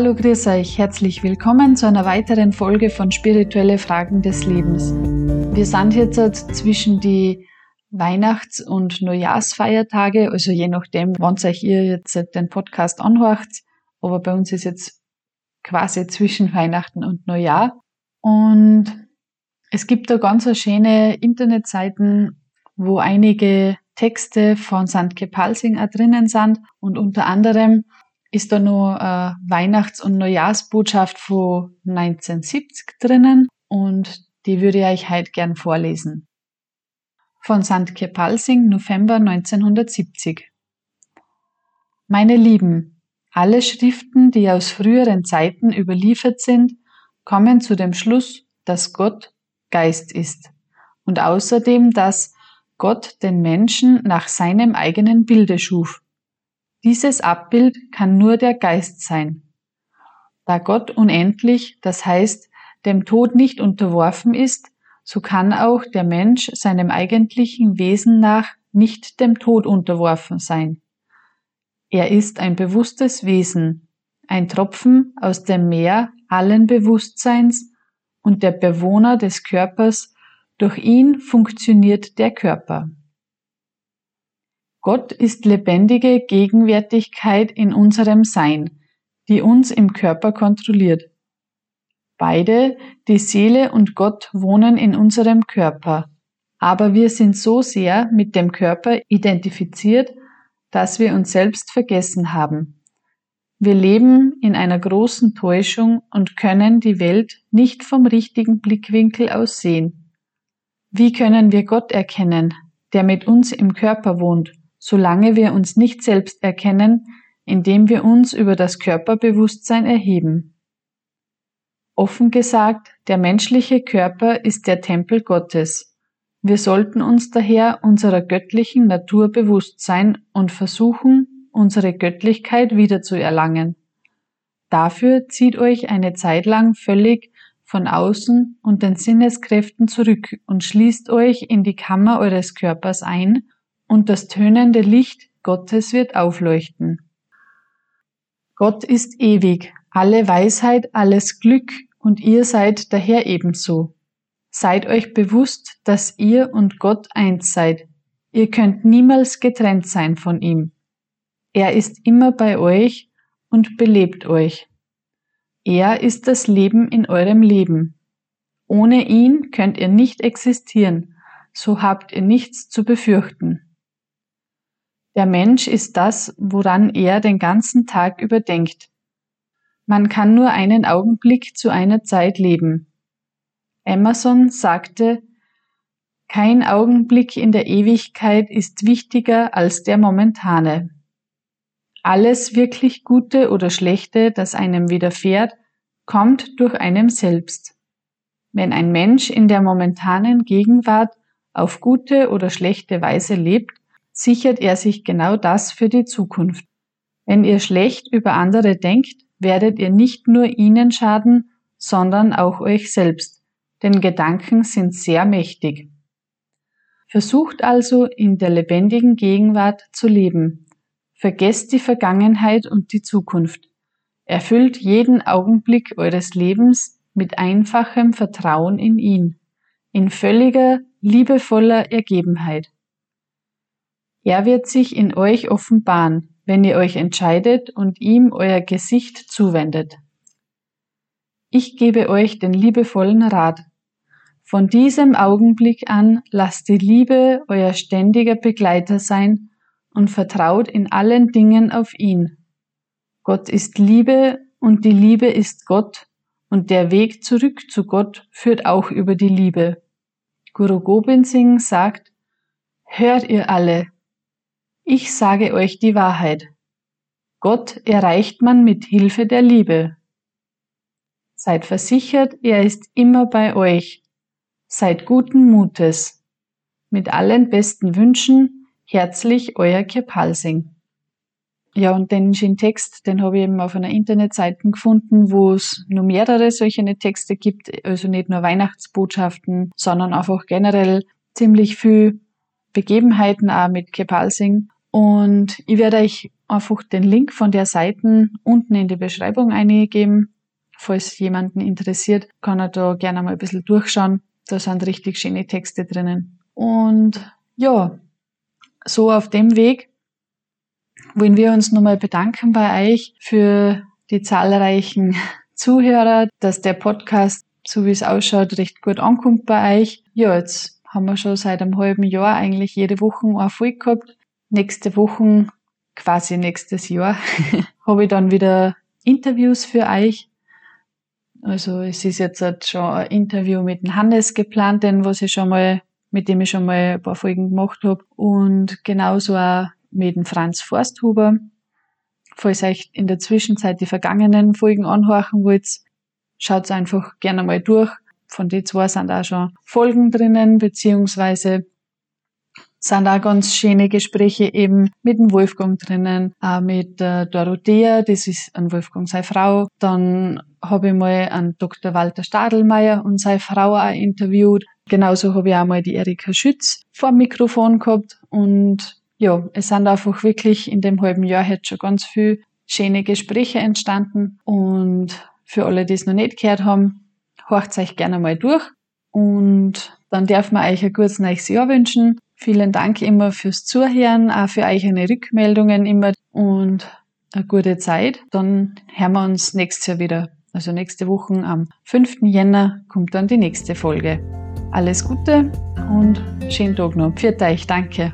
Hallo, grüß euch, herzlich willkommen zu einer weiteren Folge von Spirituelle Fragen des Lebens. Wir sind jetzt zwischen die Weihnachts- und Neujahrsfeiertage, also je nachdem, wann euch ihr jetzt den Podcast anhört, aber bei uns ist jetzt quasi zwischen Weihnachten und Neujahr. Und es gibt da ganz schöne Internetseiten, wo einige Texte von Sandke Palsing auch drinnen sind und unter anderem ist da noch eine Weihnachts- und Neujahrsbotschaft von 1970 drinnen und die würde ich euch heute gern vorlesen. Von Sandke Palsing, November 1970. Meine Lieben, alle Schriften, die aus früheren Zeiten überliefert sind, kommen zu dem Schluss, dass Gott Geist ist und außerdem, dass Gott den Menschen nach seinem eigenen Bilde schuf dieses Abbild kann nur der Geist sein. Da Gott unendlich, das heißt, dem Tod nicht unterworfen ist, so kann auch der Mensch seinem eigentlichen Wesen nach nicht dem Tod unterworfen sein. Er ist ein bewusstes Wesen, ein Tropfen aus dem Meer allen Bewusstseins und der Bewohner des Körpers, durch ihn funktioniert der Körper. Gott ist lebendige Gegenwärtigkeit in unserem Sein, die uns im Körper kontrolliert. Beide, die Seele und Gott, wohnen in unserem Körper, aber wir sind so sehr mit dem Körper identifiziert, dass wir uns selbst vergessen haben. Wir leben in einer großen Täuschung und können die Welt nicht vom richtigen Blickwinkel aus sehen. Wie können wir Gott erkennen, der mit uns im Körper wohnt solange wir uns nicht selbst erkennen, indem wir uns über das Körperbewusstsein erheben. Offen gesagt, der menschliche Körper ist der Tempel Gottes. Wir sollten uns daher unserer göttlichen Natur bewusst sein und versuchen, unsere Göttlichkeit wiederzuerlangen. Dafür zieht euch eine Zeit lang völlig von außen und den Sinneskräften zurück und schließt euch in die Kammer eures Körpers ein und das tönende Licht Gottes wird aufleuchten. Gott ist ewig, alle Weisheit, alles Glück und ihr seid daher ebenso. Seid euch bewusst, dass ihr und Gott eins seid. Ihr könnt niemals getrennt sein von ihm. Er ist immer bei euch und belebt euch. Er ist das Leben in eurem Leben. Ohne ihn könnt ihr nicht existieren, so habt ihr nichts zu befürchten. Der Mensch ist das, woran er den ganzen Tag überdenkt. Man kann nur einen Augenblick zu einer Zeit leben. Emerson sagte, kein Augenblick in der Ewigkeit ist wichtiger als der momentane. Alles wirklich Gute oder Schlechte, das einem widerfährt, kommt durch einem selbst. Wenn ein Mensch in der momentanen Gegenwart auf gute oder schlechte Weise lebt, sichert er sich genau das für die Zukunft. Wenn ihr schlecht über andere denkt, werdet ihr nicht nur ihnen schaden, sondern auch euch selbst, denn Gedanken sind sehr mächtig. Versucht also in der lebendigen Gegenwart zu leben. Vergesst die Vergangenheit und die Zukunft. Erfüllt jeden Augenblick eures Lebens mit einfachem Vertrauen in ihn, in völliger, liebevoller Ergebenheit. Er wird sich in euch offenbaren, wenn ihr euch entscheidet und ihm euer Gesicht zuwendet. Ich gebe euch den liebevollen Rat. Von diesem Augenblick an lasst die Liebe euer ständiger Begleiter sein und vertraut in allen Dingen auf ihn. Gott ist Liebe und die Liebe ist Gott und der Weg zurück zu Gott führt auch über die Liebe. Guru Gobind Singh sagt, Hört ihr alle, ich sage euch die Wahrheit. Gott erreicht man mit Hilfe der Liebe. Seid versichert, er ist immer bei euch. Seid guten Mutes. Mit allen besten Wünschen, herzlich euer Kepalsing. Ja, und den Text, den habe ich eben auf einer Internetseite gefunden, wo es nur mehrere solche Texte gibt, also nicht nur Weihnachtsbotschaften, sondern einfach generell ziemlich viel Begebenheiten auch mit Kepalsing. Und ich werde euch einfach den Link von der Seite unten in die Beschreibung eingeben. Falls jemanden interessiert, kann er da gerne mal ein bisschen durchschauen. Da sind richtig schöne Texte drinnen. Und ja, so auf dem Weg wollen wir uns nochmal bedanken bei euch für die zahlreichen Zuhörer, dass der Podcast, so wie es ausschaut, recht gut ankommt bei euch. Ja, jetzt haben wir schon seit einem halben Jahr eigentlich jede Woche eine Folge gehabt. Nächste Woche, quasi nächstes Jahr, habe ich dann wieder Interviews für euch. Also es ist jetzt halt schon ein Interview mit dem Hannes geplant, denn was ich schon mal, mit dem ich schon mal ein paar Folgen gemacht habe. Und genauso auch mit dem Franz Forsthuber. Falls euch in der Zwischenzeit die vergangenen Folgen anhorchen wollt, schaut einfach gerne mal durch. Von den zwei sind auch schon Folgen drinnen, beziehungsweise sind auch ganz schöne Gespräche eben mit dem Wolfgang drinnen, auch mit der Dorothea, das ist ein Wolfgang seine Frau. Dann habe ich mal einen Dr. Walter Stadelmeier und seine Frau auch interviewt. Genauso habe ich auch mal die Erika Schütz vor dem Mikrofon gehabt und ja, es sind einfach wirklich in dem halben Jahr jetzt schon ganz viel schöne Gespräche entstanden und für alle, die es noch nicht gehört haben, horcht euch gerne mal durch und dann darf man euch ein gutes neues Jahr wünschen. Vielen Dank immer fürs Zuhören, auch für euch eine Rückmeldungen immer und eine gute Zeit. Dann hören wir uns nächstes Jahr wieder. Also nächste Woche am 5. Jänner kommt dann die nächste Folge. Alles Gute und schönen Tag noch. Pfiat euch, danke.